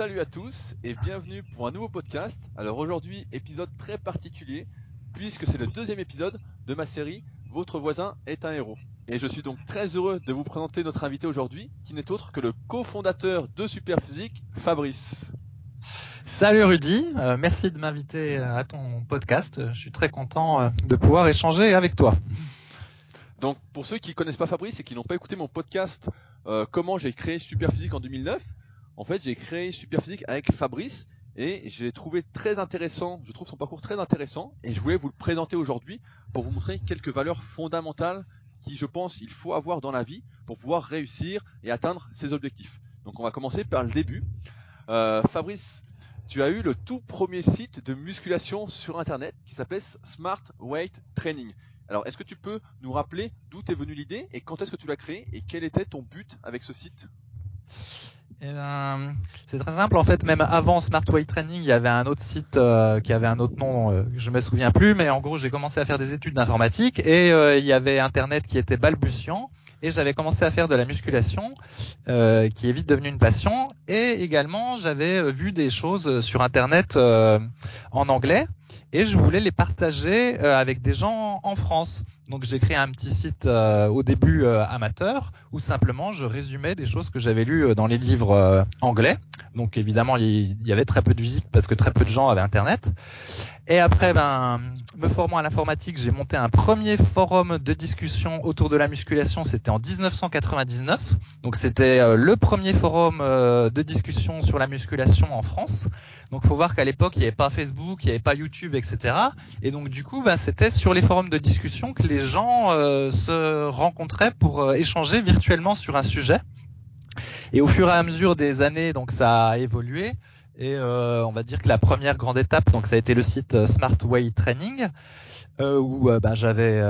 Salut à tous et bienvenue pour un nouveau podcast. Alors aujourd'hui, épisode très particulier puisque c'est le deuxième épisode de ma série Votre voisin est un héros. Et je suis donc très heureux de vous présenter notre invité aujourd'hui qui n'est autre que le cofondateur de Superphysique, Fabrice. Salut Rudy, euh, merci de m'inviter à ton podcast. Je suis très content euh, de pouvoir échanger avec toi. Donc pour ceux qui connaissent pas Fabrice et qui n'ont pas écouté mon podcast euh, Comment j'ai créé Superphysique en 2009, en fait j'ai créé Superphysique avec Fabrice et j'ai trouvé très intéressant, je trouve son parcours très intéressant et je voulais vous le présenter aujourd'hui pour vous montrer quelques valeurs fondamentales qui je pense il faut avoir dans la vie pour pouvoir réussir et atteindre ses objectifs. Donc on va commencer par le début. Euh, Fabrice, tu as eu le tout premier site de musculation sur internet qui s'appelle Smart Weight Training. Alors, est-ce que tu peux nous rappeler d'où est venue l'idée et quand est-ce que tu l'as créé et quel était ton but avec ce site? Ben, c'est très simple. En fait, même avant Smart Weight Training, il y avait un autre site euh, qui avait un autre nom. Euh, je me souviens plus, mais en gros, j'ai commencé à faire des études d'informatique et euh, il y avait Internet qui était balbutiant et j'avais commencé à faire de la musculation, euh, qui est vite devenue une passion. Et également, j'avais vu des choses sur Internet en anglais et je voulais les partager avec des gens en France. Donc j'ai créé un petit site euh, au début euh, amateur où simplement je résumais des choses que j'avais lues euh, dans les livres anglais. Donc évidemment il y, avait très peu de visites parce que très peu de gens avaient internet. Et après ben me formant à l'informatique, j'ai monté un premier forum de discussion autour de la musculation, c'était en 1999. Donc c'était le premier forum de discussion sur la musculation en France. Donc faut voir qu'à l'époque il n'y avait pas Facebook, il n'y avait pas YouTube, etc. Et donc du coup, bah, c'était sur les forums de discussion que les gens euh, se rencontraient pour euh, échanger virtuellement sur un sujet. Et au fur et à mesure des années, donc ça a évolué. Et euh, on va dire que la première grande étape, donc ça a été le site Smart Way Training, où bah, j'avais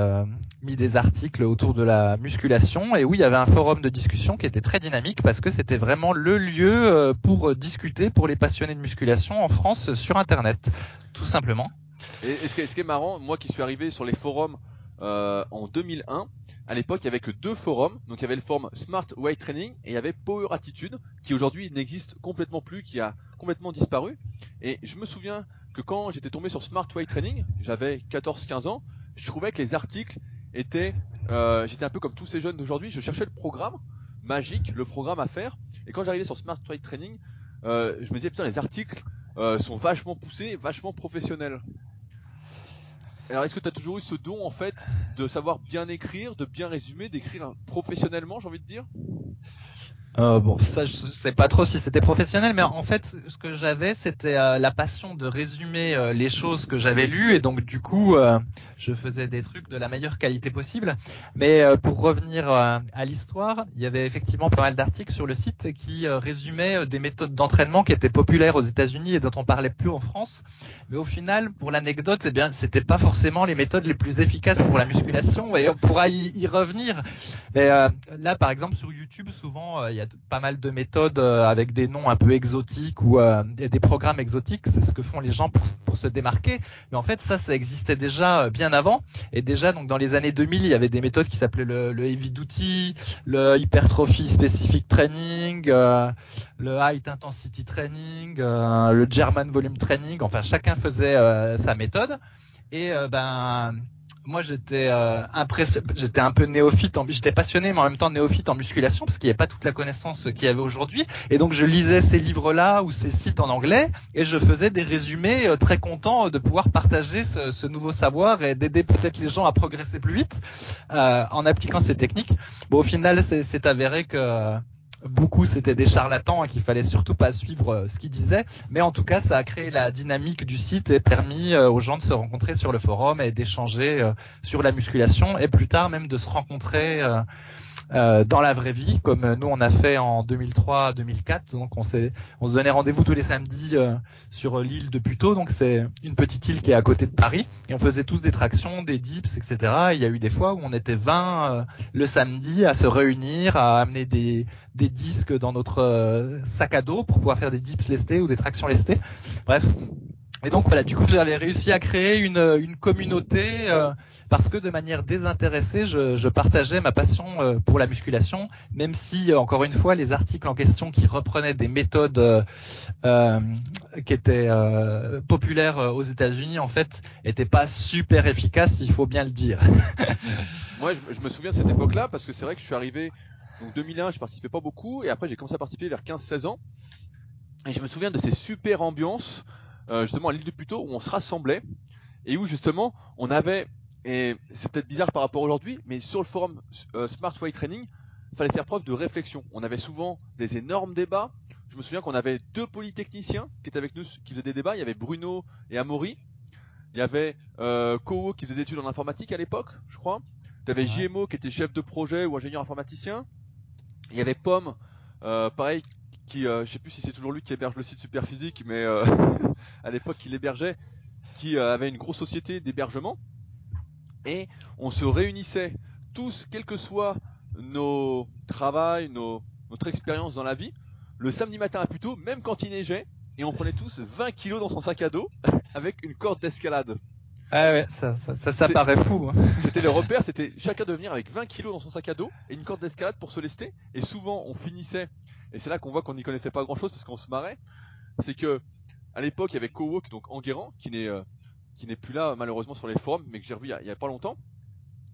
mis des articles autour de la musculation et où il y avait un forum de discussion qui était très dynamique parce que c'était vraiment le lieu euh, pour discuter pour les passionnés de musculation en France sur Internet, tout simplement. Et, ce, qui est, marrant, moi qui suis arrivé sur les forums euh, en 2001, à l'époque il y avait que deux forums, donc il y avait le forum Smart Weight Training et il y avait Power Attitude qui aujourd'hui n'existe complètement plus, qui a complètement disparu. Et je me souviens que quand j'étais tombé sur Smart Weight Training, j'avais 14-15 ans, je trouvais que les articles était, euh, j'étais un peu comme tous ces jeunes d'aujourd'hui, je cherchais le programme magique, le programme à faire, et quand j'arrivais sur Smart Trade Training, euh, je me disais putain les articles euh, sont vachement poussés, vachement professionnels. Alors est-ce que tu as toujours eu ce don en fait de savoir bien écrire, de bien résumer, d'écrire professionnellement, j'ai envie de dire? Euh, bon, ça, je sais pas trop si c'était professionnel, mais en fait, ce que j'avais, c'était euh, la passion de résumer euh, les choses que j'avais lues, et donc du coup, euh, je faisais des trucs de la meilleure qualité possible. Mais pour revenir à l'histoire, il y avait effectivement pas mal d'articles sur le site qui résumaient des méthodes d'entraînement qui étaient populaires aux États-Unis et dont on parlait plus en France. Mais au final, pour l'anecdote, eh bien, c'était pas forcément les méthodes les plus efficaces pour la musculation, et on pourra y, y revenir. Mais là, par exemple, sur YouTube, souvent, il y a pas mal de méthodes euh, avec des noms un peu exotiques ou euh, des programmes exotiques. C'est ce que font les gens pour, se démarquer. Mais en fait, ça, ça existait déjà euh, bien avant. Et déjà, donc dans les années 2000, il y avait des méthodes qui s'appelaient le, heavy duty, le hypertrophy specific training, le high intensity training, le German volume training. Enfin, chacun faisait sa méthode. Et ben moi j'étais euh, j'étais un peu néophyte, en... j'étais passionné mais en même temps néophyte en musculation parce qu'il n'y avait pas toute la connaissance qu'il y avait aujourd'hui et donc je lisais ces livres-là ou ces sites en anglais et je faisais des résumés euh, très content de pouvoir partager ce, ce nouveau savoir et d'aider peut-être les gens à progresser plus vite euh, en appliquant ces techniques. Bon au final c'est avéré que beaucoup c'était des charlatans et qu'il fallait surtout pas suivre euh, ce qu'ils disaient. Mais en tout cas, ça a créé la dynamique du site et permis euh, aux gens de se rencontrer sur le forum et d'échanger euh, sur la musculation et plus tard même de se rencontrer euh, dans la vraie vie, comme nous on a fait en 2003-2004. Donc on on se donnait rendez-vous tous les samedis euh, sur l'île de Puteaux. Donc c'est une petite île qui est à côté de Paris. Et on faisait tous des tractions, des dips, etc. il y a eu des fois où on était 20 euh, le samedi à se réunir, à amener des, des disques dans notre sac à dos pour pouvoir faire des dips lestés ou des tractions lestées. Bref, Et donc voilà, du coup j'avais réussi à créer une, une communauté euh, parce que de manière désintéressée, je, je partageais ma passion euh, pour la musculation, même si euh, encore une fois les articles en question qui reprenaient des méthodes qui étaient populaires aux États-Unis en fait étaient pas super efficaces, il faut bien le dire. Moi je, je, me souviens de cette époque-là parce que c'est vrai que je suis arrivé donc 2001, je participais pas beaucoup et après j'ai commencé à participer vers 15-16 ans et je me souviens de ces super ambiances euh, justement à l'île de Puteaux où on se rassemblait et où justement on avait et c'est peut-être bizarre par rapport aujourd'hui, mais sur le forum euh, Smart Way Training, il fallait faire preuve de réflexion. On avait souvent des énormes débats. Je me souviens qu'on avait deux polytechniciens qui étaient avec nous, qui faisaient des débats. Il y avait Bruno et Amaury. Il y avait euh, qui faisait des études en informatique à l'époque, je crois. Tu avais JMO qui était chef de projet ou ingénieur informaticien. Il y avait Pomme, euh, pareil, qui, euh, je sais plus si c'est toujours lui qui héberge le site Superphysique, mais euh, à l'époque il l'hébergeait, qui euh, avait une grosse société d'hébergement. Et on se réunissait tous, quel que soit nos travails, nos, notre expérience dans la vie, le samedi matin à Puteaux, même quand il neigeait, et on prenait tous 20 kilos dans son sac à dos avec une corde d'escalade. Ah ouais, ça, ça, ça, paraît fou. Hein. C'était le repère, c'était chacun de venir avec 20 kilos dans son sac à dos et une corde d'escalade pour se lester. Et souvent, on finissait et c'est là qu'on voit qu'on n'y connaissait pas grand chose parce qu'on se marrait, c'est que à l'époque il y avait Kowok, donc Enguerrand, qui n'est euh, qui n'est plus là malheureusement sur les forums, mais que j'ai revu il y, a, pas longtemps.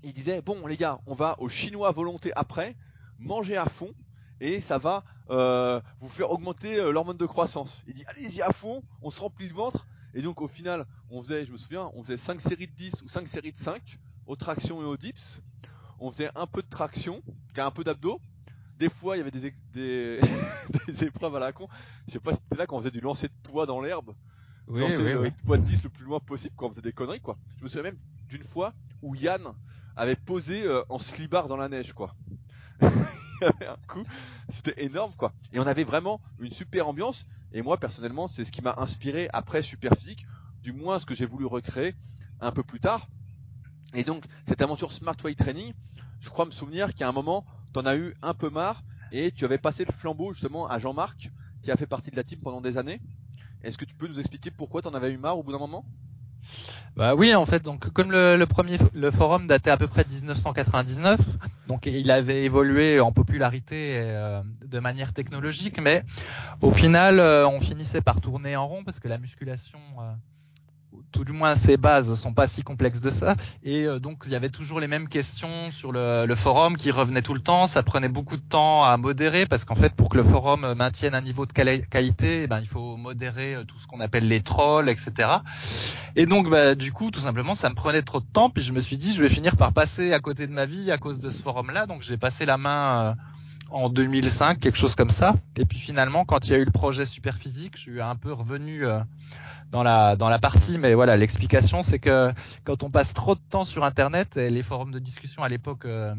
Il disait bon les gars, on va au chinois volonté après, manger à fond et ça va euh, vous faire augmenter euh, l'hormone de croissance. Il dit allez-y à fond, on se remplit le ventre et donc au final on faisait, je me souviens, on faisait 5 séries de 10 ou 5 séries de 5 aux tractions et aux dips. On faisait un peu de traction, un peu d'abdos des fois, il y avait des, des, épreuves à la con. Je sais pas si c'était là quand on faisait du lancer de poids dans l'herbe. Oui, oui, le poids de 10 le plus loin possible quand on faisait des conneries, quoi. Je me souviens même d'une fois où Yann avait posé euh, en slibard dans la neige, quoi. il y avait un coup, c'était énorme, quoi. Et on avait vraiment une super ambiance. Et moi, personnellement, c'est ce qui m'a inspiré après Super Physique, du moins ce que j'ai voulu recréer un peu plus tard. Et donc, cette aventure Smart Way Training, je crois me souvenir qu'à un moment, t'en as eu un peu marre et tu avais passé le flambeau justement à Jean-Marc qui a fait partie de la team pendant des années. Est-ce que tu peux nous expliquer pourquoi t'en avais eu marre au bout d'un moment? Bah oui, en fait, donc comme le, premier forum datait à peu près de 1999, donc il avait évolué en popularité euh, de manière technologique, mais au final, euh, on finissait par tourner en rond parce que la musculation euh, tout du moins ses bases sont pas si complexes de ça. Et euh, donc il y avait toujours les mêmes questions sur le, forum qui revenaient tout le temps. Ça prenait beaucoup de temps à modérer parce qu'en fait pour que le forum maintienne un niveau de qualité, eh ben, il faut modérer euh, tout ce qu'on appelle les trolls, etc. Et donc bah, du coup tout simplement ça me prenait trop de temps. Puis je me suis dit je vais finir par passer à côté de ma vie à cause de ce forum-là. Donc j'ai passé la main. Euh, en 2005, quelque chose comme ça. Et puis finalement, quand il y a eu le projet Superphysique, je suis un peu revenu dans la dans la partie, mais voilà, l'explication c'est que quand on passe trop de temps sur Internet, et les forums de discussion à l'époque euh,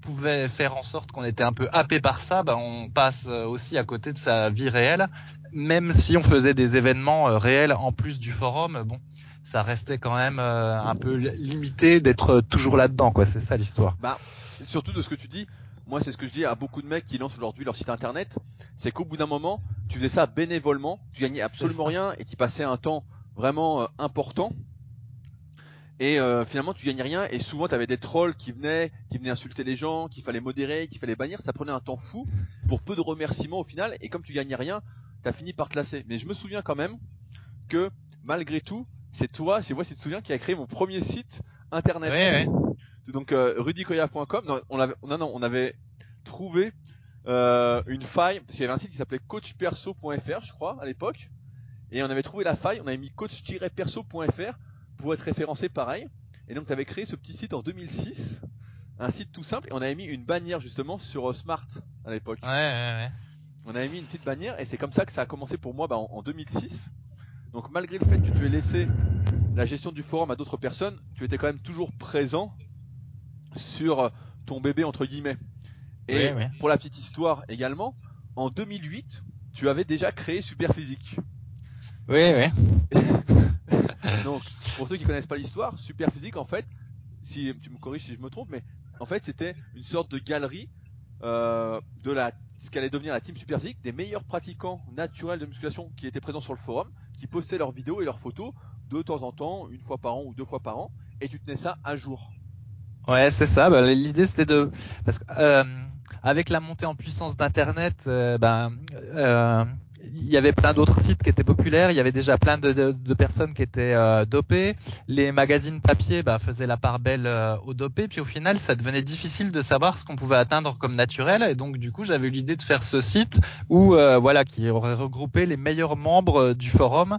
pouvaient faire en sorte qu'on était un peu happé par ça, ben on passe euh, aussi à côté de sa vie réelle, même si on faisait des événements euh, réels en plus du forum. Bon, ça restait quand même un peu limité d'être toujours là-dedans, quoi. C'est ça l'histoire. Bah, surtout de ce que tu dis, moi c'est ce que je dis à beaucoup de mecs qui lancent aujourd'hui leur site internet, c'est qu'au bout d'un moment, tu faisais ça bénévolement, tu gagnais absolument rien et tu passais un temps vraiment euh, important. Et euh, finalement tu gagnais rien et souvent tu avais des trolls qui venaient, qui venaient insulter les gens, qu'il fallait modérer, qu'il fallait bannir, ça prenait un temps fou pour peu de remerciements au final et comme tu gagnais rien, tu as fini par te lasser. Mais je me souviens quand même que malgré tout, c'est toi, c'est moi si tu te souviens qui a créé mon premier site internet. Ouais, ouais donc euh, rudykoya.com. Non, on avait, non, non, on avait trouvé euh, une faille parce qu'il y avait un site qui s'appelait coachperso.fr, je crois, à l'époque, et on avait trouvé la faille. On avait mis coach-perso.fr pour être référencé pareil. Et donc, tu avais créé ce petit site en 2006, un site tout simple, et on avait mis une bannière justement sur euh, Smart à l'époque. Ouais, ouais, ouais. On avait mis une petite bannière, et c'est comme ça que ça a commencé pour moi bah, en, en 2006. Donc malgré le fait que tu aies laissé la gestion du forum à d'autres personnes, tu étais quand même toujours présent sur ton bébé entre guillemets. Et pour la petite histoire également, en 2008, tu avais déjà créé Superphysique. Oui, oui. Donc, pour ceux qui connaissent pas l'histoire, Superphysique, en fait, si tu me corriges si je me trompe, mais en fait, c'était une sorte de galerie euh, de la ce qu'allait devenir la team Superphysique, des meilleurs pratiquants naturels de musculation qui étaient présents sur le forum, qui qui postaient leurs vidéos et leurs photos de temps en temps, une fois par an ou deux fois par an, et tu tenais ça à jour. Ouais, c'est ça. Bah, L'idée c'était de parce que euh, avec la montée en puissance d'Internet, euh, ben euh, il y avait plein d'autres sites qui étaient populaires, il y avait déjà plein de, de, de personnes qui étaient euh, dopées, les magazines papier bah, faisaient la part belle euh, aux dopés, puis au final ça devenait difficile de savoir ce qu'on pouvait atteindre comme naturel, et donc du coup j'avais l'idée de faire ce site où euh, voilà qui aurait regroupé les meilleurs membres du forum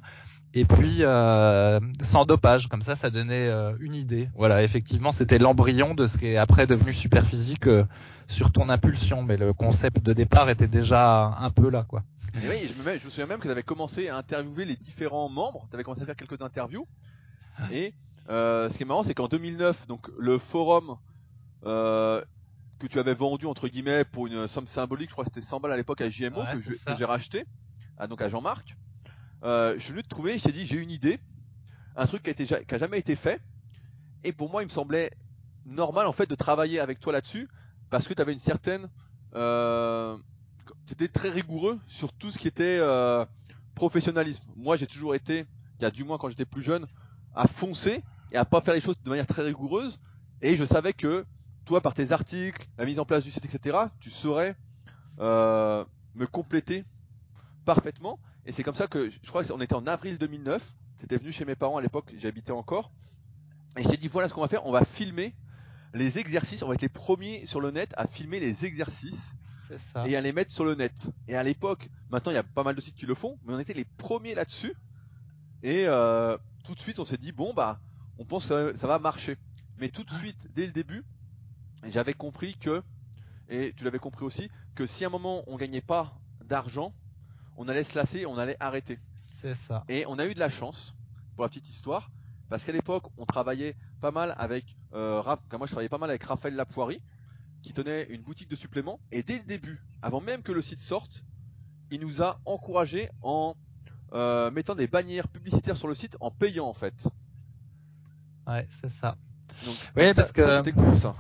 et puis euh, sans dopage, comme ça, ça donnait euh, une idée. Voilà, effectivement, c'était l'embryon de ce qui est après devenu super physique euh, sur ton impulsion, mais le concept de départ était déjà un peu là, quoi. Et oui, je me, je me souviens même que tu avais commencé à interviewer les différents membres, tu avais commencé à faire quelques interviews, et euh, ce qui est marrant, c'est qu'en 2009, donc le forum que tu avais vendu entre guillemets pour une somme symbolique, je crois que c'était 100 balles à l'époque à JMO Ouais, que j'ai racheté, à, donc à Jean-Marc. Euh, je suis venu te trouver, je t'ai dit j'ai une idée, un truc qui a, jamais été fait, et pour moi il me semblait normal en fait de travailler avec toi là-dessus parce que tu avais une certaine, euh, c'était très rigoureux sur tout ce qui était euh, professionnalisme. Moi j'ai toujours été, y a du moins quand j'étais plus jeune, à foncer et à pas faire les choses de manière très rigoureuse, et je savais que toi par tes articles, la mise en place du site, etc., tu saurais euh, me compléter parfaitement. Et c'est comme ça que je crois qu'on était en avril 2009. T'étais venu chez mes parents à l'époque, j'habitais encore. Et j'ai dit voilà ce qu'on va faire, on va filmer les exercices, on va être les premiers sur le net à filmer les exercices ça. et à les mettre sur le net. Et à l'époque, maintenant il y a pas mal de sites qui le font, mais on était les premiers là-dessus. Et euh, tout de suite on s'est dit bon bah on pense que ça, ça va marcher. Mais tout de suite, dès le début, j'avais compris que, et tu l'avais compris aussi, que si à un moment on gagnait pas d'argent, on allait se lasser, on allait arrêter. C'est ça. Et on a eu de la chance, pour la petite histoire, parce qu'à l'époque, on travaillait pas mal avec, euh, Raph- moi je travaillais pas mal avec Raphaël Lapoirie, qui tenait une boutique de suppléments, et dès le début, avant même que le site sorte, il nous a encouragé en euh, mettant des bannières publicitaires sur le site, en payant en fait. Ouais, c'est ça. Donc, Ouais, ça- parce que- ça, c'était cool ça.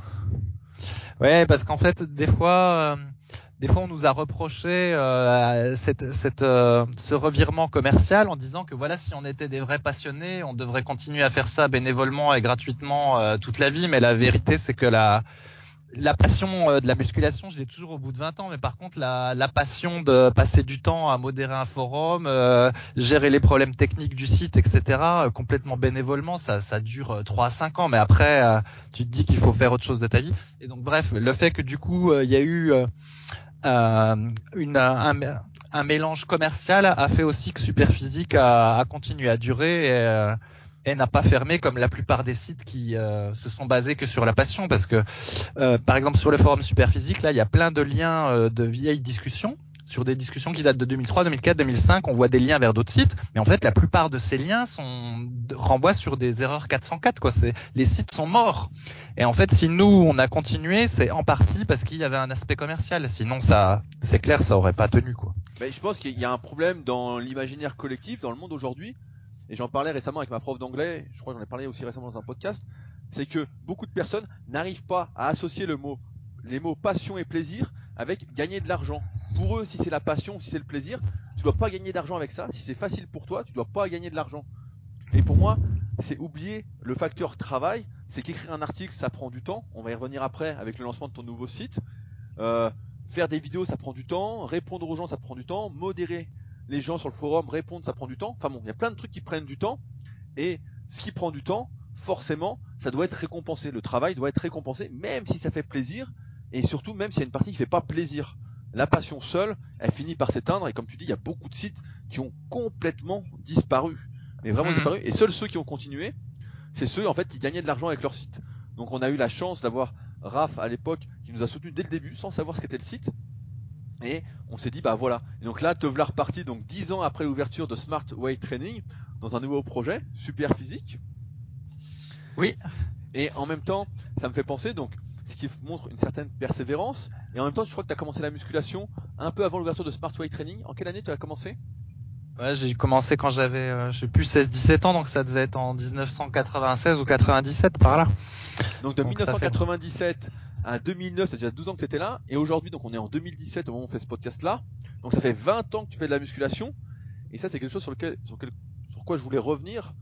Ouais, parce qu'en fait, des fois, euh, des fois, on nous a reproché euh, cette, cette, euh, ce revirement commercial en disant que voilà, si on était des vrais passionnés, on devrait continuer à faire ça bénévolement et gratuitement euh, toute la vie. Mais la vérité, c'est que la la passion euh, de la musculation, je l'ai toujours au bout de 20 ans, mais par contre la, la passion de passer du temps à modérer un forum, euh, gérer les problèmes techniques du site, etc., euh, complètement bénévolement, ça, ça dure euh, 3 à 5 ans, mais après euh, tu te dis qu'il faut faire autre chose de ta vie. Et donc bref, le fait que du coup euh, il y a eu euh, euh, une, un, mélange commercial a fait aussi que Superphysique a, continué à durer et, euh, et n'a pas fermé comme la plupart des sites qui euh, se sont basés que sur la passion. Parce que euh, par exemple sur le forum Superphysique là il y a plein de liens euh, de vieilles discussions sur des discussions qui datent de 2003, 2004, 2005, on voit des liens vers d'autres sites, mais en fait la plupart de ces liens sont renvoient sur des erreurs 404 quoi, c'est les sites sont morts. Et en fait, si nous on a continué, c'est en partie parce qu'il y avait un aspect commercial, sinon ça c'est clair, ça aurait pas tenu. Mais je pense qu'il y a un problème dans l'imaginaire collectif, dans le monde aujourd'hui, et j'en parlais récemment avec ma prof d'anglais, je crois que j'en ai parlé aussi récemment dans un podcast, c'est que beaucoup de personnes n'arrivent pas à associer les mots passion et plaisir avec gagner de l'argent. Pour eux, si c'est la passion, si c'est le plaisir, tu dois pas gagner d'argent avec ça. Si c'est facile pour toi, tu dois pas gagner de l'argent. Et pour moi, c'est oublier le facteur travail. C'est qu'écrire un article, ça prend du temps. On va y revenir après avec le lancement de ton nouveau site. Euh, faire des vidéos, ça prend du temps. Répondre aux gens, ça prend du temps. Modérer les gens sur le forum, répondre, ça prend du temps. Enfin bon, il y a plein de trucs qui prennent du temps. Et ce qui prend du temps, forcément, ça doit être récompensé. Le travail doit être récompensé, même si ça fait plaisir. Et surtout, même s'il y a une partie qui fait pas plaisir. La passion seule, elle finit par s'éteindre. Et comme tu dis, il y a beaucoup de sites qui ont complètement disparu. Mais vraiment Mhm. disparu. Et seuls ceux qui ont continué, c'est ceux en fait qui gagnaient de l'argent avec leur site. Donc on a eu la chance d'avoir Raph à l'époque qui nous a soutenu dès le début sans savoir ce qu'était le site. Et on s'est dit bah voilà. Et donc là, te voilà reparti donc 10 ans après l'ouverture de Smart Weight Training dans un nouveau projet, super physique. Oui. Et en même temps, ça me fait penser donc ce qui montre une certaine persévérance. Et en même temps, je crois que tu as commencé la musculation un peu avant l'ouverture de Smart Weight Training. En quelle année tu as commencé? Ouais, j'ai commencé quand j'avais, euh, je sais plus, 16-17 ans, donc ça devait être en 1996 ou 97 par là. Donc de Donc ça fait- 1997 à 2009, c'est déjà 12 ans que tu étais là. Et aujourd'hui, donc on est en 2017 au moment où on fait ce podcast là. Donc ça fait 20 ans que tu fais de la musculation. Et ça, c'est quelque chose sur lequel, sur lequel pourquoi je voulais revenir,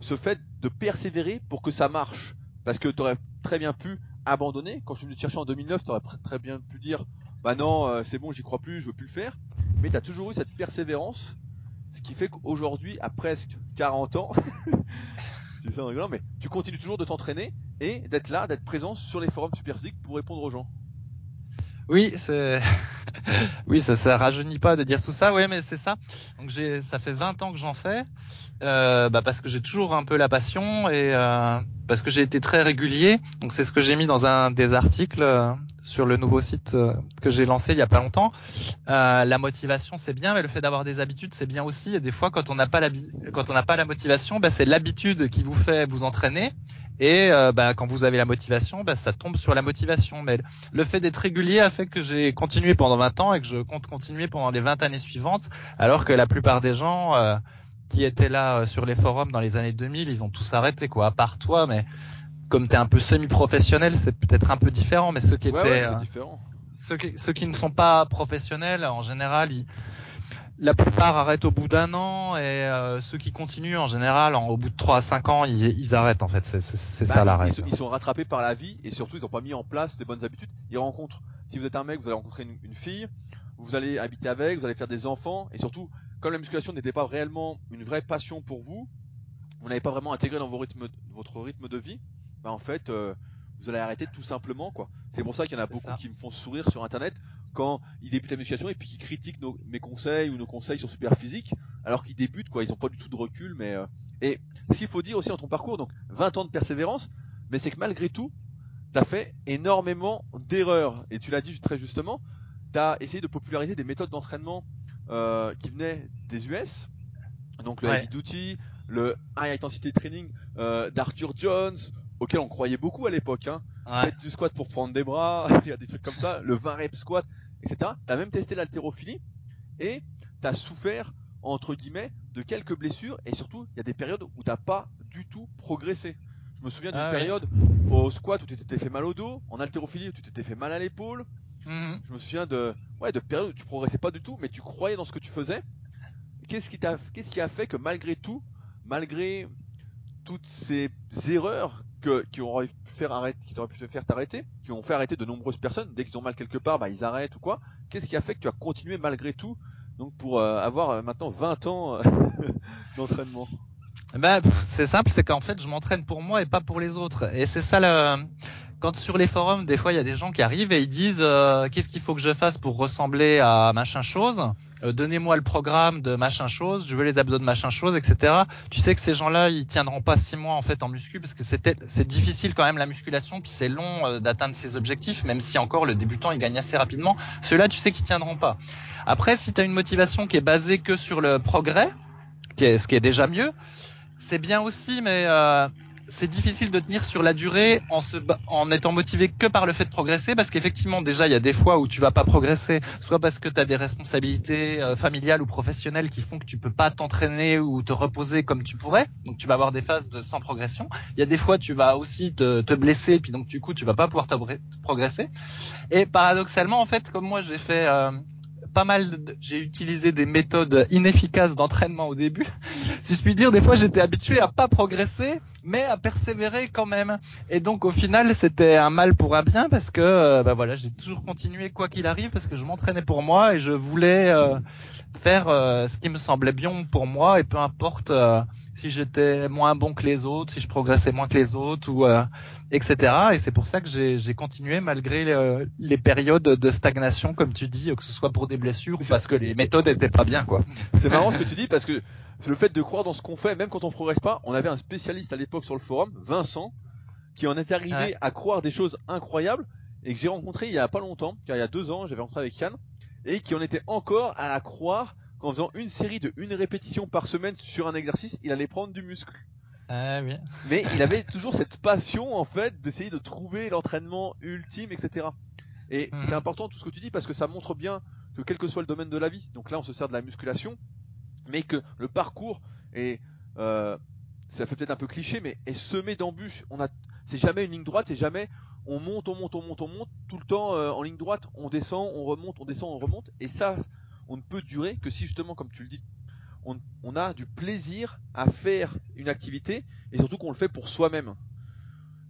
ce fait de persévérer pour que ça marche. Parce que tu aurais très bien pu abandonner. Quand je suis venu te chercher en 2009, tu aurais très bien pu dire bah non, euh, c'est bon, j'y crois plus, je veux plus le faire. Mais tu as toujours eu cette persévérance, ce qui fait qu'aujourd'hui, à presque 40 ans, tu continues toujours de t'entraîner et d'être là, d'être présent sur les forums Superphysique pour répondre aux gens. Oui, c'est oui, ça ça rajeunit pas de dire tout ça. Oui, mais c'est ça. Donc j'ai ça fait 20 ans que j'en fais euh, bah parce que j'ai toujours un peu la passion et euh, parce que j'ai été très régulier. Donc c'est ce que j'ai mis dans un des articles euh, sur le nouveau site euh, que j'ai lancé il y a pas longtemps. Euh, la motivation c'est bien, mais le fait d'avoir des habitudes c'est bien aussi. Et des fois quand on n'a pas la quand on n'a pas la motivation, bah, c'est l'habitude qui vous fait vous entraîner. Et euh, bah, quand vous avez la motivation, bah, ça tombe sur la motivation. Mais le fait d'être régulier a fait que j'ai continué pendant 20 ans et que je compte continuer pendant les 20 années suivantes, alors que la plupart des gens euh, qui étaient là euh, sur les forums dans les années 2000, ils ont tous arrêté, quoi, à part toi. Mais comme tu es un peu semi-professionnel, c'est peut-être un peu différent. Mais ceux qui ouais, étaient... Ouais, différent. Ceux qui, ceux qui ne sont pas professionnels, en général, ils la plupart arrêtent au bout d'un an et euh, ceux qui continuent en général en, au bout de 3 à 5 ans ils, ils arrêtent en fait. C'est bah, ça l'arrêt ils, ils, sont rattrapés par la vie et surtout ils n'ont pas mis en place des bonnes habitudes. Ils rencontrent si vous êtes un mec vous allez rencontrer une, une, fille vous allez habiter avec vous allez faire des enfants et surtout comme la musculation n'était pas réellement une vraie passion pour vous vous n'avez pas vraiment intégré dans vos rythmes, votre rythme de vie bah en fait euh, vous allez arrêter tout simplement quoi. C'est pour ça qu'il y en a beaucoup ça. qui me font sourire sur internet quand ils débutent la musculation et puis qui critiquent nos, mes conseils ou nos conseils sur super physique alors qu'ils débutent quoi ils ont pas du tout de recul mais euh... et ce qu'il faut dire aussi dans ton parcours donc 20 ans de persévérance mais c'est que malgré tout tu as fait énormément d'erreurs et tu l'as dit très justement tu as essayé de populariser des méthodes d'entraînement euh, qui venaient des US donc le ouais. heavy duty le high intensity training euh, d'Arthur Jones auquel on croyait beaucoup à l'époque hein. Ouais. Faites du squat pour prendre des bras, il y a des trucs comme ça, le 20 reps squat, etc. T'as même testé l'haltérophilie et t'as souffert entre guillemets de quelques blessures et surtout il y a des périodes où t'as pas du tout progressé. Je me souviens d'une ah, période au squat où tu t'étais fait mal au dos, en haltérophilie où tu t'étais fait mal à l'épaule. -hmm. Je me souviens de ouais de périodes où tu progressais pas du tout, mais tu croyais dans ce que tu faisais. Qu'est-ce qui t'a qu'est-ce qui a fait que malgré tout, malgré toutes ces erreurs qui auraient faire arrêter, qui pu faire t'arrêter, qui ont fait arrêter de nombreuses personnes. Dès qu'ils ont mal quelque part, bah, ils arrêtent ou quoi. Qu'est-ce qui a fait que tu as continué malgré tout, donc pour euh, avoir euh, maintenant 20 ans euh, d'entraînement? Bah, c'est simple, c'est qu'en fait, je m'entraîne pour moi et pas pour les autres. Et c'est ça le, quand sur les forums, des fois, il y a des gens qui arrivent et ils disent euh, qu'est-ce qu'il faut que je fasse pour ressembler à machin chose. Euh, Donnez-moi le programme de machin chose. Je veux les abdos de machin chose, etc. Tu sais que ces gens-là, ils tiendront pas six mois en fait en muscu parce que c'est difficile quand même la musculation puis c'est long euh, d'atteindre ses objectifs, même si encore le débutant il gagne assez rapidement. Ceux-là, tu sais qu'ils tiendront pas. Après, si tu as une motivation qui est basée que sur le progrès, qui est, ce qui est déjà mieux, c'est bien aussi, mais euh, c'est difficile de tenir sur la durée en se en étant motivé que par le fait de progresser parce qu'effectivement déjà il y a des fois où tu vas pas progresser soit parce que tu as des responsabilités euh, familiales ou professionnelles qui font que tu peux pas t'entraîner ou te reposer comme tu pourrais. Donc tu vas avoir des phases de sans progression. Il y a des fois tu vas aussi te, te blesser puis donc du coup tu vas pas pouvoir progresser. Et paradoxalement en fait comme moi j'ai fait euh, pas mal, j'ai utilisé des méthodes inefficaces d'entraînement au début. Si je puis dire, des fois j'étais habitué à pas progresser, mais à persévérer quand même. Et donc au final, c'était un mal pour un bien parce que, euh, bah voilà, j'ai toujours continué quoi qu'il arrive parce que je m'entraînais pour moi et je voulais euh, faire euh, ce qui me semblait bien pour moi et peu importe euh, si j'étais moins bon que les autres, si je progressais moins que les autres ou euh, etc. Et c'est pour ça que j'ai continué malgré les, les, périodes de stagnation, comme tu dis, que ce soit pour des blessures ou parce que les méthodes étaient pas bien, quoi. C'est marrant ce que tu dis parce que le fait de croire dans ce qu'on fait, même quand on progresse pas, on avait un spécialiste à l'époque sur le forum, Vincent, qui en est arrivé ouais. à croire des choses incroyables et que j'ai rencontré il y a pas longtemps, car il y a deux ans, j'avais rencontré avec Yann, et qui en était encore à croire qu'en faisant une série de une répétition par semaine sur un exercice, il allait prendre du muscle. Ah, oui. Mais il avait toujours cette passion en fait d'essayer de trouver l'entraînement ultime, etc. Et mmh. c'est important tout ce que tu dis parce que ça montre bien que quel que soit le domaine de la vie, donc là on se sert de la musculation, mais que le parcours est, euh, ça fait peut-être un peu cliché, mais est semé d'embûches. On a, c'est jamais une ligne droite, c'est jamais on monte, on monte, on monte, on monte, tout le temps euh, en ligne droite, on descend, on remonte, on descend, on remonte, et ça, on ne peut durer que si justement, comme tu le dis, on, a du plaisir à faire une activité et surtout qu'on le fait pour soi-même.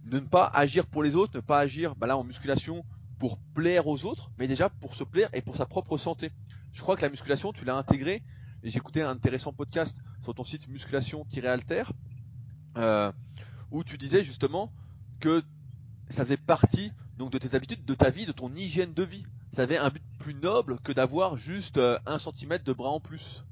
Ne pas agir pour les autres, ne pas agir bah là en musculation pour plaire aux autres, mais déjà pour se plaire et pour sa propre santé. Je crois que la musculation, tu l'as intégrée, j'ai écouté un intéressant podcast sur ton site musculation-alter, euh, où tu disais justement que ça faisait partie donc de tes habitudes, de ta vie, de ton hygiène de vie. Ça avait un but plus noble que d'avoir juste euh, un centimètre de bras en plus.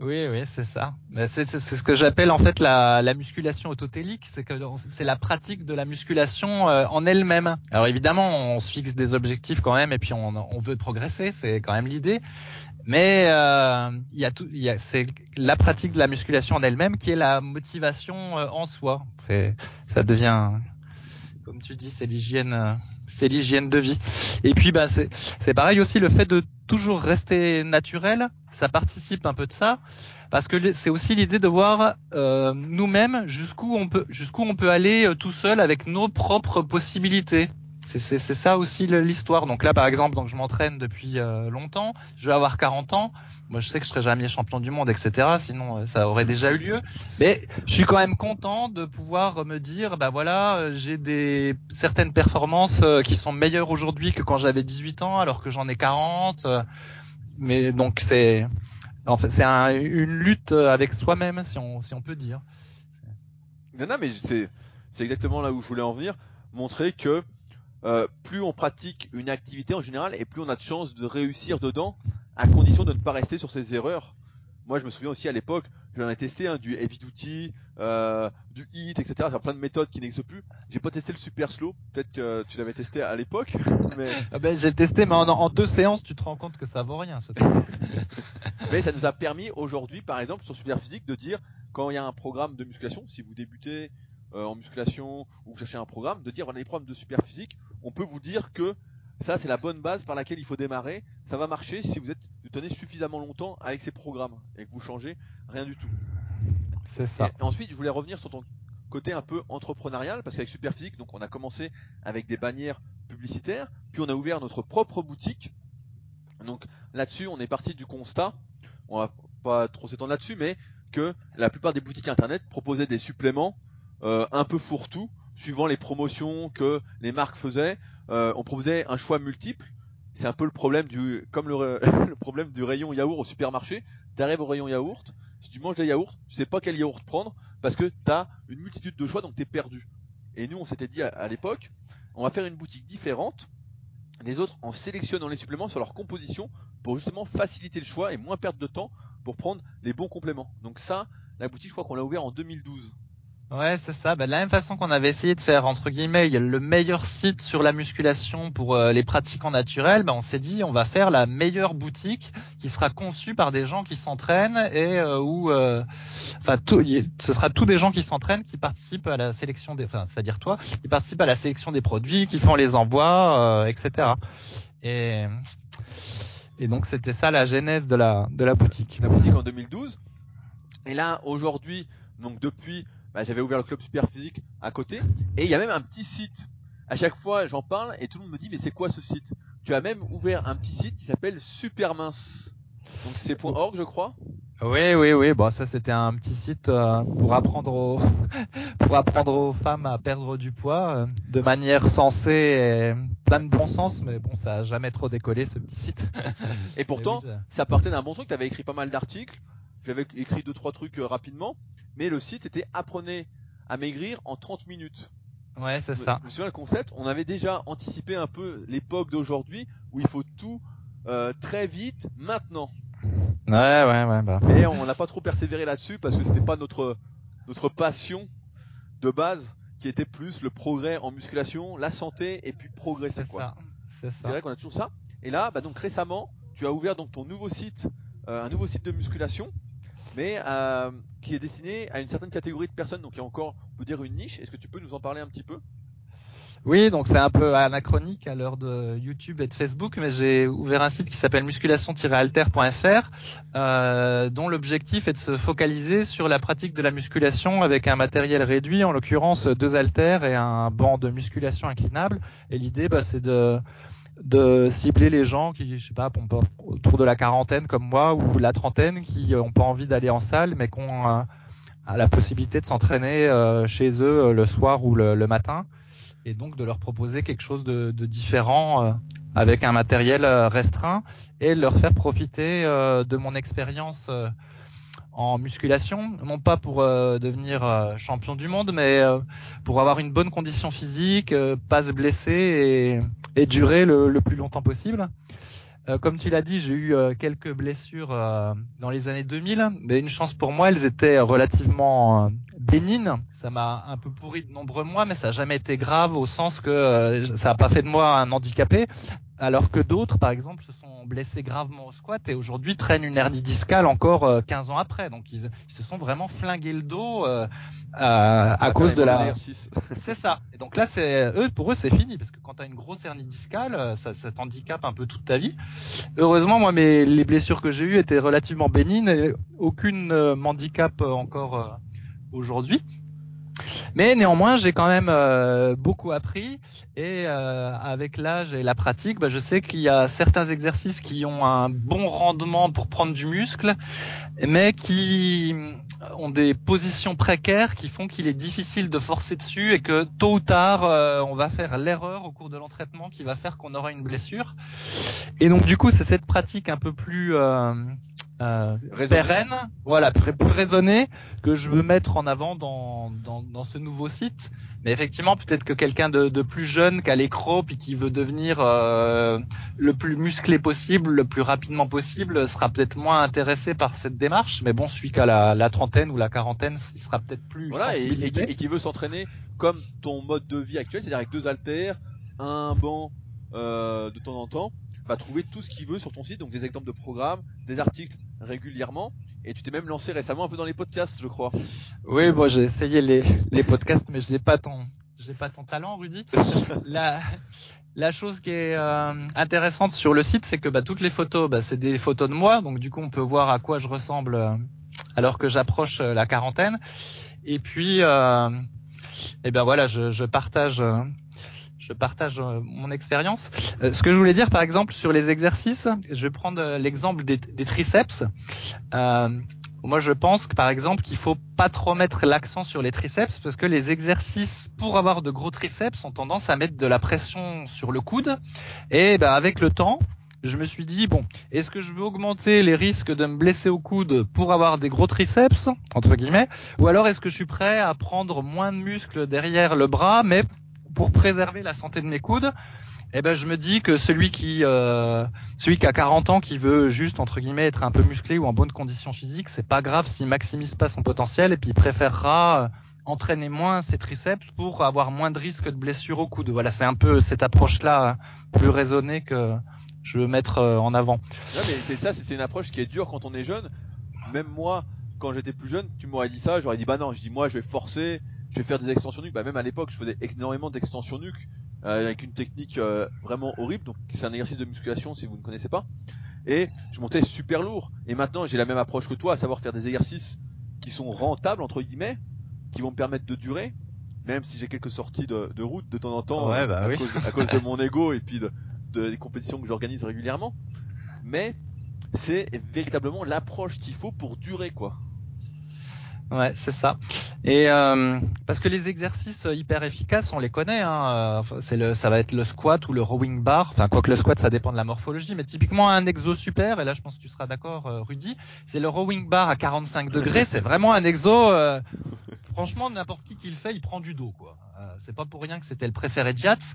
Oui, oui, c'est ça. C'est ce que j'appelle en fait la, la musculation autotélique, c'est que c'est la pratique de la musculation euh, en elle-même. Alors évidemment, on se fixe des objectifs quand même, et puis on, on veut progresser, c'est quand même l'idée. Mais euh, il y a tout, il y a, c'est la pratique de la musculation en elle-même qui est la motivation euh, en soi. C'est, ça devient, comme tu dis, c'est l'hygiène, euh, c'est l'hygiène de vie. Et puis bah c'est, c'est pareil aussi le fait de toujours rester naturel, ça participe un peu de ça, parce que c'est aussi l'idée de voir euh, nous-mêmes jusqu'où on peut, jusqu'où on peut aller tout seul avec nos propres possibilités. C'est ça aussi l'histoire. Donc là, par exemple, donc je m'entraîne depuis euh, longtemps. Je vais avoir 40 ans. Moi, je sais que je serai jamais champion du monde, etc. Sinon, euh, ça aurait déjà eu lieu. Mais je suis quand même content de pouvoir me dire, bah voilà, euh, j'ai des certaines performances qui sont meilleures aujourd'hui que quand j'avais 18 ans, alors que j'en ai 40. Mais donc c'est, en fait, c'est un, une lutte avec soi-même, si on, si on peut dire. Non, non, mais c'est, c'est exactement là où je voulais en venir. Montrer que euh, plus on pratique une activité en général et plus on a de chances de réussir dedans, à condition de ne pas rester sur ses erreurs. Moi, je me souviens aussi à l'époque, j'en ai testé hein, du heavy duty, euh, du hit, etc. J'ai plein de méthodes qui n'existent plus. J'ai pas testé le super slow. Peut-être que tu l'avais testé à l'époque. Mais... Ah ben, j'ai testé, mais en, deux séances, tu te rends compte que ça vaut rien. Ce mais ça nous a permis aujourd'hui, par exemple, sur Super Physique, de dire quand il y a un programme de musculation, si vous débutez euh, en musculation ou vous cherchez un programme, de dire voilà les programmes de super physique, on peut vous dire que ça c'est la bonne base par laquelle il faut démarrer. Ça va marcher si vous êtes tenez suffisamment longtemps avec ces programmes et que vous changez rien du tout. C'est ça. Et, ensuite, je voulais revenir sur ton côté un peu entrepreneurial parce qu'avec Superphysique, donc on a commencé avec des bannières publicitaires, puis on a ouvert notre propre boutique. Donc là-dessus, on est parti du constat, on va pas trop s'étendre là-dessus, mais que la plupart des boutiques internet proposaient des suppléments un peu fourre-tout, suivant les promotions que les marques faisaient. Euh, on proposait un choix multiple. C'est un peu le problème du, comme le, problème du rayon yaourt au supermarché. Tu arrives au rayon yaourt, si tu manges des yaourts, tu sais pas quel yaourt prendre parce que tu as une multitude de choix donc tu es perdu. Et nous on s'était dit à, l'époque, on va faire une boutique différente des autres en sélectionnant les suppléments sur leur composition pour justement faciliter le choix et moins perdre de temps pour prendre les bons compléments. Donc ça, la boutique je crois qu'on l'a ouvert en 2012. Ouais, c'est ça. Bah, de la même façon qu'on avait essayé de faire entre guillemets le meilleur site sur la musculation pour euh, les pratiquants naturels, bah, on s'est dit on va faire la meilleure boutique qui sera conçue par des gens qui s'entraînent et euh, où, euh, enfin, ce sera tous des gens qui s'entraînent qui participent à la sélection des, enfin, c'est-à-dire toi, qui participent à la sélection des produits, qui font les envois, etc. Et donc c'était ça la genèse de la de la boutique. La boutique en 2012. Et là aujourd'hui, donc depuis bah, j'avais ouvert le club super physique à côté et il y a même un petit site. À chaque fois, j'en parle et tout le monde me dit mais c'est quoi ce site? Tu as même ouvert un petit site qui s'appelle Supermince. Donc c'est .org, je crois? Oui, oui, oui. Bon, ça c'était un petit site euh, pour apprendre aux pour apprendre aux femmes à perdre du poids euh, de manière sensée et plein de bon sens, mais bon, ça a jamais trop décollé ce petit site. et pourtant, ça partait d'un bon truc. Tu avais écrit pas mal d'articles. J'avais écrit deux trois trucs euh, rapidement mais le site était apprenez à maigrir en 30 minutes. Ouais, c'est ça. Je me souviens le concept, on avait déjà anticipé un peu l'époque d'aujourd'hui où il faut tout euh, très vite maintenant. Ouais, ouais, ouais. Bah. Mais on n'a pas trop persévéré là-dessus parce que c'était pas notre notre passion de base qui était plus le progrès en musculation, la santé et puis progresser quoi. C'est ça. C'est vrai qu'on a toujours ça. Et là, bah donc récemment, tu as ouvert donc ton nouveau site, euh, un nouveau site de musculation mais euh, qui est destiné à une certaine catégorie de personnes, donc il y a encore, on peut dire, une niche. Est-ce que tu peux nous en parler un petit peu? Oui, donc c'est un peu anachronique à l'heure de YouTube et de Facebook, mais j'ai ouvert un site qui s'appelle musculation-alter.fr, euh, dont l'objectif est de se focaliser sur la pratique de la musculation avec un matériel réduit, en l'occurrence deux haltères et un banc de musculation inclinable. Et l'idée, bah, c'est de de cibler les gens qui, je sais pas, autour de la quarantaine comme moi ou la trentaine qui n'ont pas envie d'aller en salle mais qui ont la possibilité de s'entraîner chez eux le soir ou le, matin. Et donc de leur proposer quelque chose de différent avec un matériel restreint et leur faire profiter de mon expérience en musculation, non pas pour euh, devenir euh, champion du monde, mais euh, pour avoir une bonne condition physique, pas se blesser et, durer le, le, plus longtemps possible. comme tu l'as dit, j'ai eu quelques blessures dans les années 2000, mais une chance pour moi, elles étaient relativement bénignes. Ça m'a un peu pourri de nombreux mois, mais ça n'a jamais été grave au sens que ça n'a pas fait de moi un handicapé alors que d'autres, par exemple, se sont blessés gravement au squat et aujourd'hui traînent une hernie discale encore 15 euh, ans après. Donc ils, se sont vraiment flingués le dos euh, à cause de la. C'est ça. Et donc là, c'est eux pour eux c'est fini parce que quand tu as une grosse hernie discale, euh, ça, ça t'handicape un peu toute ta vie. Heureusement, moi, mes les blessures que j'ai eues étaient relativement bénignes et aucune m'handicape encore aujourd'hui. Mais néanmoins, j'ai quand même euh, beaucoup appris et euh, avec l'âge et la pratique, bah, je sais qu'il y a certains exercices qui ont un bon rendement pour prendre du muscle, mais qui ont des positions précaires qui font qu'il est difficile de forcer dessus et que tôt ou tard, euh, on va faire l'erreur au cours de l'entraînement qui va faire qu'on aura une blessure. Et donc du coup, c'est cette pratique un peu plus euh, pérenne, voilà, plus raisonné que je veux mettre en avant dans, dans, dans ce nouveau site. Mais effectivement, peut-être que quelqu'un de, de, plus jeune qu'à l'écro puis qui veut devenir euh, le plus musclé possible, le plus rapidement possible, sera peut-être moins intéressé par cette démarche. Mais bon, celui qu'à la, la, trentaine ou la quarantaine, il sera peut-être plus voilà, et, et, qui veut s'entraîner comme ton mode de vie actuel, c'est-à-dire avec deux haltères, un banc euh, de temps en temps va trouver tout ce qu'il veut sur ton site, donc des exemples de programmes, des articles régulièrement. Et tu t'es même lancé récemment un peu dans les podcasts, je crois. Oui, bon, j'ai essayé les, les podcasts, mais je n'ai pas ton, j'ai pas ton talent, Rudy. la, la chose qui est euh, intéressante sur le site, c'est que bah, toutes les photos, bah, c'est des photos de moi, donc du coup, on peut voir à quoi je ressemble euh, alors que j'approche euh, la quarantaine. Et puis, euh, et eh ben voilà, je, je partage je partage euh, mon expérience. Euh, ce que je voulais dire, par exemple, sur les exercices, je vais prendre euh, l'exemple des, triceps. moi, je pense que, par exemple, qu'il faut pas trop mettre l'accent sur les triceps parce que les exercices pour avoir de gros triceps ont tendance à mettre de la pression sur le coude. Et ben, avec le temps, je me suis dit bon, est-ce que je veux augmenter les risques de me blesser au coude pour avoir des gros triceps entre guillemets, ou alors est-ce que je suis prêt à prendre moins de muscles derrière le bras, mais pour préserver la santé de mes coudes, eh ben je me dis que celui qui euh, celui qui a 40 ans qui veut juste entre guillemets être un peu musclé ou en bonne condition physique, c'est pas grave s'il maximise pas son potentiel et puis il préférera euh, entraîner moins ses triceps pour avoir moins de risques de blessure au coude. Voilà, c'est un peu cette approche là plus raisonnée que je veux mettre euh, en avant. Mais c'est ça, c'est une approche qui est dure quand on est jeune. Même moi, quand j'étais plus jeune, tu m'aurais dit ça, j'aurais dit bah non, je dis moi je vais forcer, je vais faire des extensions nuques. Bah, même à l'époque, je faisais énormément d'extensions nuques euh, avec une technique euh, vraiment horrible. Donc, c'est un exercice de musculation si vous ne connaissez pas. Et je montais super lourd. Et maintenant, j'ai la même approche que toi, à savoir faire des exercices qui sont rentables entre guillemets, qui vont me permettre de durer. Même si j'ai quelques sorties de, route de temps en temps bah à, cause, de mon ego et puis de, des compétitions que j'organise régulièrement. Mais c'est véritablement l'approche qu'il faut pour durer quoi. Ouais, c'est ça. Et euh, parce que les exercices hyper efficaces, on les connaît. Hein, euh, c'est le, ça va être le squat ou le rowing bar. Enfin, quoi que le squat, ça dépend de la morphologie, mais typiquement un exo super. Et là, je pense que tu seras d'accord, euh, Rudy. C'est le rowing bar à 45 degrés. C'est vraiment un exo. franchement, n'importe qui qui le fait, il prend du dos, quoi. c'est pas pour rien que c'était le préféré de Jats.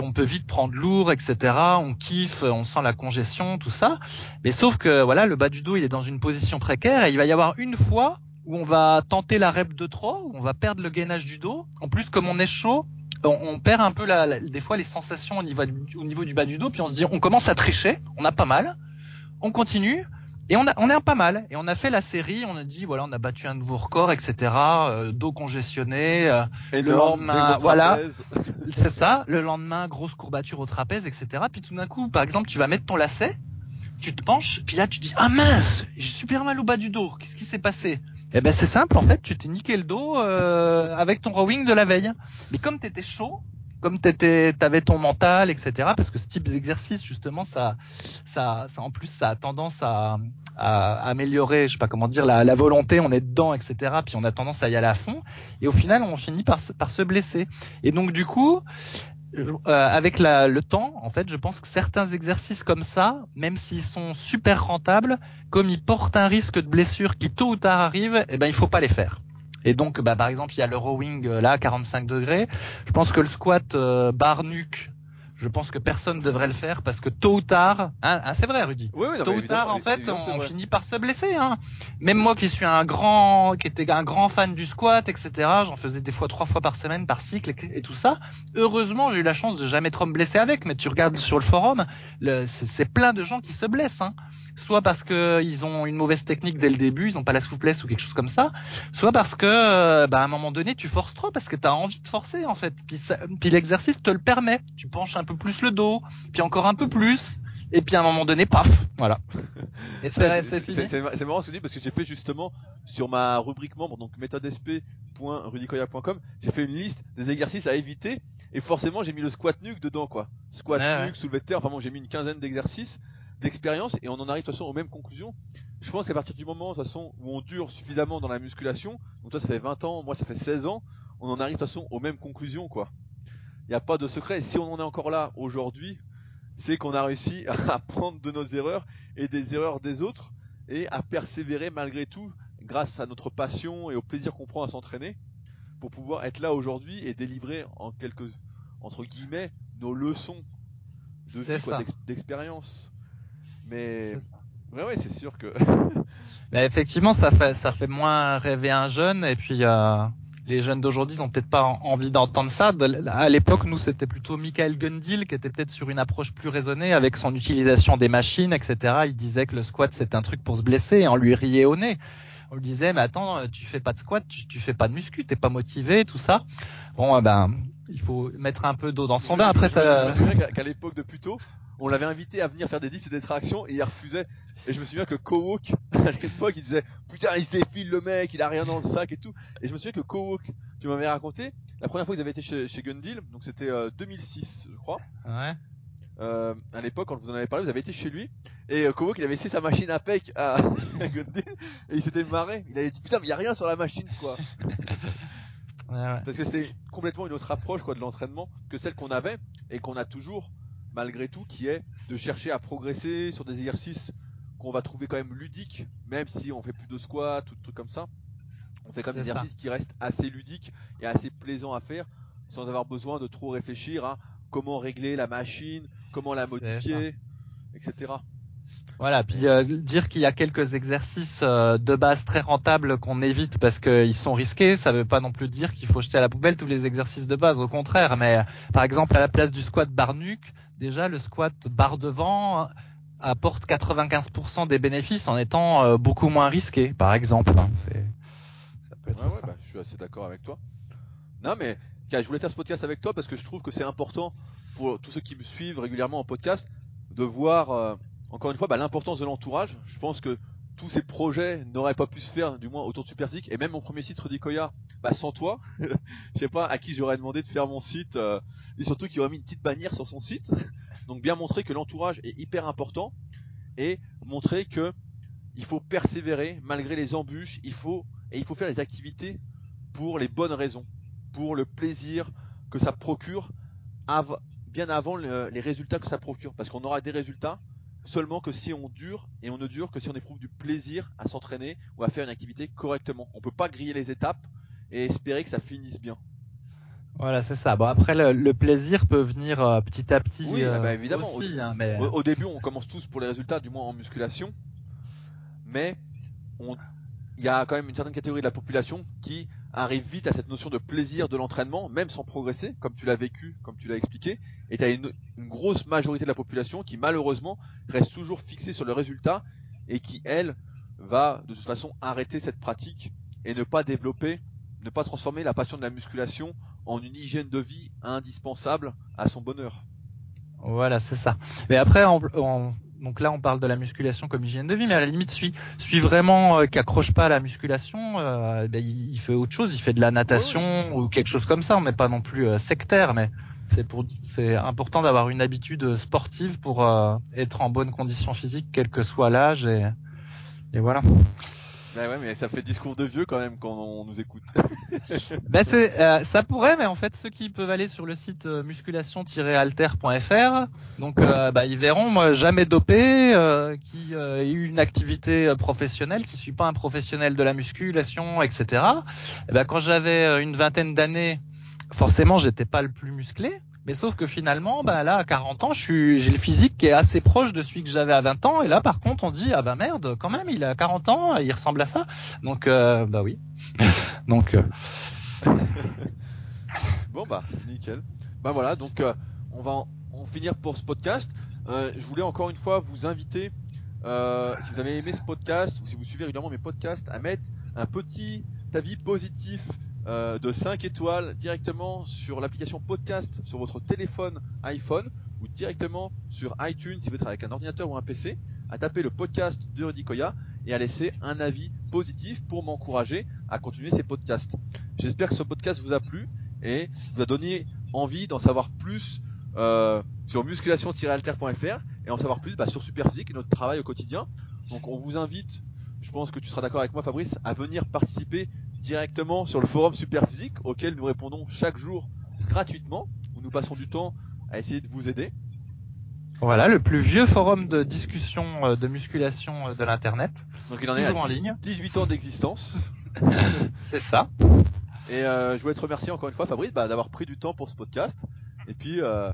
On peut vite prendre lourd, etc. On kiffe, on sent la congestion, tout ça. Mais sauf que voilà, le bas du dos, il est dans une position précaire et il va y avoir une fois où on va tenter la rep de trop, où on va perdre le gainage du dos. En plus, comme on est chaud, on, perd un peu la, des fois les sensations au niveau, au niveau du bas du dos, puis on se dit, on commence à tricher, on a pas mal, on continue, et on, a, on est pas mal. Et on a fait la série, on a dit, voilà, on a battu un nouveau record, etc. Euh, dos congestionné. Euh, et le lendemain, voilà, c'est ça. Le lendemain, grosse courbature au trapèze, etc. Puis tout d'un coup, par exemple, tu vas mettre ton lacet, tu te penches, puis là tu dis, ah mince, j'ai super mal au bas du dos. Qu'est-ce qui s'est passé? Eh ben c'est simple en fait, tu t'es niqué le dos euh, avec ton rowing de la veille. Mais comme t'étais chaud, comme t'étais, t'avais ton mental, etc. Parce que ce type d'exercice, justement, ça, ça, ça, en plus, ça a tendance à, à améliorer, je sais pas comment dire, la, la, volonté. On est dedans, etc. Puis on a tendance à y aller à fond. Et au final, on finit par, par se blesser. Et donc, du coup, euh, avec la, le temps, en fait, je pense que certains exercices comme ça, même s'ils sont super rentables, comme ils portent un risque de blessure qui tôt ou tard arrive, eh ben il faut pas les faire. Et donc, bah, par exemple, il y a le rowing euh, là, 45 degrés. Je pense que le squat euh, bar nuque, je pense que personne ne devrait le faire parce que tôt ou tard, hein, hein c'est vrai, Rudy. Oui, oui, tôt ou tard, en fait, on, finit par se blesser. Hein. Même moi, qui suis un grand, qui était un grand fan du squat, etc. J'en faisais des fois trois fois par semaine, par cycle et, tout ça. Heureusement, j'ai eu la chance de jamais trop me blesser avec. Mais tu regardes sur le forum, c'est plein de gens qui se blessent. Hein soit parce que ils ont une mauvaise technique dès le début, ils n'ont pas la souplesse ou quelque chose comme ça, soit parce que euh, bah, à un moment donné tu forces trop parce que tu as envie de forcer en fait. Puis, puis l'exercice te le permet. Tu penches un peu plus le dos, puis encore un peu plus. Et puis à un moment donné, paf, voilà. c'est marrant ce que tu dis parce que j'ai fait justement sur ma rubrique membre, donc méthodesp.rudicoya.com, j'ai fait une liste des exercices à éviter et forcément j'ai mis le squat nuque dedans quoi. Squat nuque, soulevé de terre, enfin bon j'ai mis une quinzaine d'exercices d'expérience et on en arrive de toute façon aux mêmes conclusions. Je pense qu'à partir du moment de toute façon où on dure suffisamment dans la musculation, donc toi ça fait 20 ans, moi ça fait 16 ans, on en arrive de toute façon aux mêmes conclusions quoi. Il n'y a pas de secret. Si on en est encore là aujourd'hui, c'est qu'on a réussi à apprendre de nos erreurs et des erreurs des autres et à persévérer malgré tout grâce à notre passion et au plaisir qu'on prend à s'entraîner pour pouvoir être là aujourd'hui et délivrer en quelques entre guillemets nos leçons de vie d'expérience. Mais ouais, ouais, c'est sûr que. Mais effectivement, ça fait ça fait moins rêver un jeune et puis euh, les jeunes d'aujourd'hui ont peut-être pas envie d'entendre ça. À l'époque, nous, c'était plutôt Michael Gundil qui était peut-être sur une approche plus raisonnée avec son utilisation des machines, etc. Il disait que le squat c'est un truc pour se blesser et on lui riait au nez. On lui disait mais attends, tu fais pas de squat, tu, tu fais pas de muscu, t'es pas motivé, tout ça. Bon, eh ben il faut mettre un peu d'eau dans son bain. Après ça. Qu'à l'époque de Puto, on l'avait invité à venir faire des dips et des tractions et il refusait. Et je me souviens que Kowok, à l'époque, il disait putain, il se défile le mec, il a rien dans le sac et tout. Et je me souviens que Kowok, tu m'avais raconté, la première fois qu'ils avaient été chez, chez Gundil, donc c'était 2006, euh, je crois. Ouais. Euh, à l'époque, quand vous en avez parlé, vous avez été chez lui. Et euh, Kowok, il avait laissé sa machine à pec à, Gundil et il s'était marré. Il avait dit putain, mais il a rien sur la machine, quoi. Ouais, ouais. Parce que c'est complètement une autre approche quoi de l'entraînement que celle qu'on avait et qu'on a toujours malgré tout, qui est de chercher à progresser sur des exercices qu'on va trouver quand même ludiques, même si on fait plus de squat ou de trucs comme ça. On fait quand même des exercices qui restent assez ludiques et assez plaisants à faire, sans avoir besoin de trop réfléchir à comment régler la machine, comment la modifier, etc. Voilà, puis euh, dire qu'il y a quelques exercices euh, de base très rentables qu'on évite parce qu'ils sont risqués, ça ne veut pas non plus dire qu'il faut jeter à la poubelle tous les exercices de base, au contraire. Mais par exemple, à la place du squat bar nuque, déjà le squat barre devant apporte 95% des bénéfices en étant euh, beaucoup moins risqué, par exemple. Hein. C'est, ça peut être ouais, ouais, bah, je suis assez d'accord avec toi. Non, mais je voulais faire ce podcast avec toi parce que je trouve que c'est important pour tous ceux qui me suivent régulièrement en podcast de voir, euh, encore une fois, bah, l'importance de l'entourage. Je pense que tous ces projets n'auraient pas pu se faire, du moins autour de Superphysique, et même mon premier site Rudy Koya, bah, sans toi, je sais pas à qui j'aurais demandé de faire mon site, euh, et surtout qu'il aurait mis une petite bannière sur son site. Donc bien montrer que l'entourage est hyper important et montrer que il faut persévérer malgré les embûches, il faut et il faut faire les activités pour les bonnes raisons, pour le plaisir que ça procure bien avant les résultats que ça procure parce qu'on aura des résultats seulement que si on dure et on ne dure que si on éprouve du plaisir à s'entraîner ou à faire une activité correctement. On peut pas griller les étapes et espérer que ça finisse bien. Voilà, c'est ça. Bon, après, le, plaisir peut venir euh, petit à petit. Oui, bah, évidemment. Aussi, au, hein, mais... au, début, on commence tous pour les résultats, du moins en musculation. Mais il y a quand même une certaine catégorie de la population qui arrive vite à cette notion de plaisir de l'entraînement, même sans progresser, comme tu l'as vécu, comme tu l'as expliqué. Et tu as une, une, grosse majorité de la population qui, malheureusement, reste toujours fixée sur le résultat et qui, elle, va de toute façon arrêter cette pratique et ne pas développer, ne pas transformer la passion de la musculation en une hygiène de vie indispensable à son bonheur. Voilà, c'est ça. Mais après, donc là, on parle de la musculation comme hygiène de vie, mais à la limite, celui, celui vraiment euh, qui accroche pas à la musculation, euh, ben, il, fait autre chose, il fait de la natation ou quelque chose comme ça. On n'est pas non plus euh, sectaire, mais C'est pour, c'est important d'avoir une habitude sportive pour euh, être en bonne condition physique, quel que soit l'âge, et, et voilà. Bah ouais, mais ça fait discours de vieux quand même quand on nous écoute. ben c'est, euh, ça pourrait, mais en fait, ceux qui peuvent aller sur le site euh, musculation-alter.fr, donc euh, bah, ils verront, moi, jamais dopé, qui a eu une activité professionnelle, qui suis pas un professionnel de la musculation, etc. Et ben, quand j'avais une vingtaine d'années, forcément, j'étais pas le plus musclé. Mais sauf que finalement, bah là, à 40 ans, j'ai le physique qui est assez proche de celui que j'avais à 20 ans. Et là, par contre, on dit, ah bah merde, quand même, il a 40 ans, il ressemble à ça. Donc, euh, bah oui. donc. Euh... bon bah, nickel. Bah voilà, donc euh, on va en, en, finir pour ce podcast. Je voulais encore une fois vous inviter, si vous avez aimé ce podcast ou si vous suivez régulièrement mes podcasts, à mettre un petit avis positif euh, de 5 étoiles directement sur l'application podcast sur votre téléphone iPhone ou directement sur iTunes si vous êtes avec un ordinateur ou un PC, à taper le podcast de Rudy Koya et à laisser un avis positif pour m'encourager à continuer ces podcasts. J'espère que ce podcast vous a plu et vous a donné envie d'en savoir plus euh, sur musculation-alter.fr et en savoir plus bah, sur Superphysique et notre travail au quotidien. Donc on vous invite, je pense que tu seras d'accord avec moi Fabrice, à venir participer directement sur le forum Superphysique auquel nous répondons chaque jour gratuitement, où nous passons du temps à essayer de vous aider. Voilà, le plus vieux forum de discussion euh, de musculation euh, de l'internet. Donc il en est à en ligne. 18 ans d'existence. C'est ça. Et euh, je voulais te remercier encore une fois Fabrice bah, d'avoir pris du temps pour ce podcast et puis euh,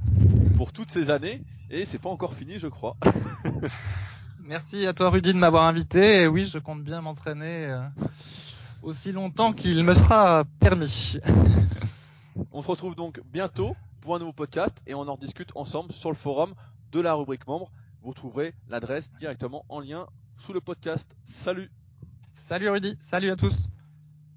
pour toutes ces années et c'est pas encore fini je crois. Merci à toi Rudy de m'avoir invité et oui je compte bien m'entraîner euh, aussi longtemps qu'il me sera permis. on se retrouve donc bientôt pour un nouveau podcast et on en discute ensemble sur le forum de la rubrique membre. Vous trouverez l'adresse directement en lien sous le podcast. Salut Salut Rudy, salut à tous